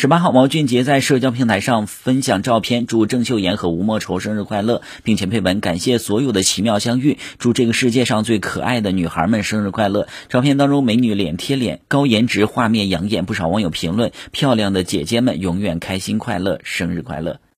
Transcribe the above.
十八号毛俊杰在社交平台上分享照片祝郑秀妍和吴莫愁生日快乐并且配文感谢所有的奇妙相遇祝这个世界上最可爱的女孩们生日快乐。照片当中美女脸贴脸高颜值画面养眼不少网友评论漂亮的姐姐们永远开心快乐生日快乐。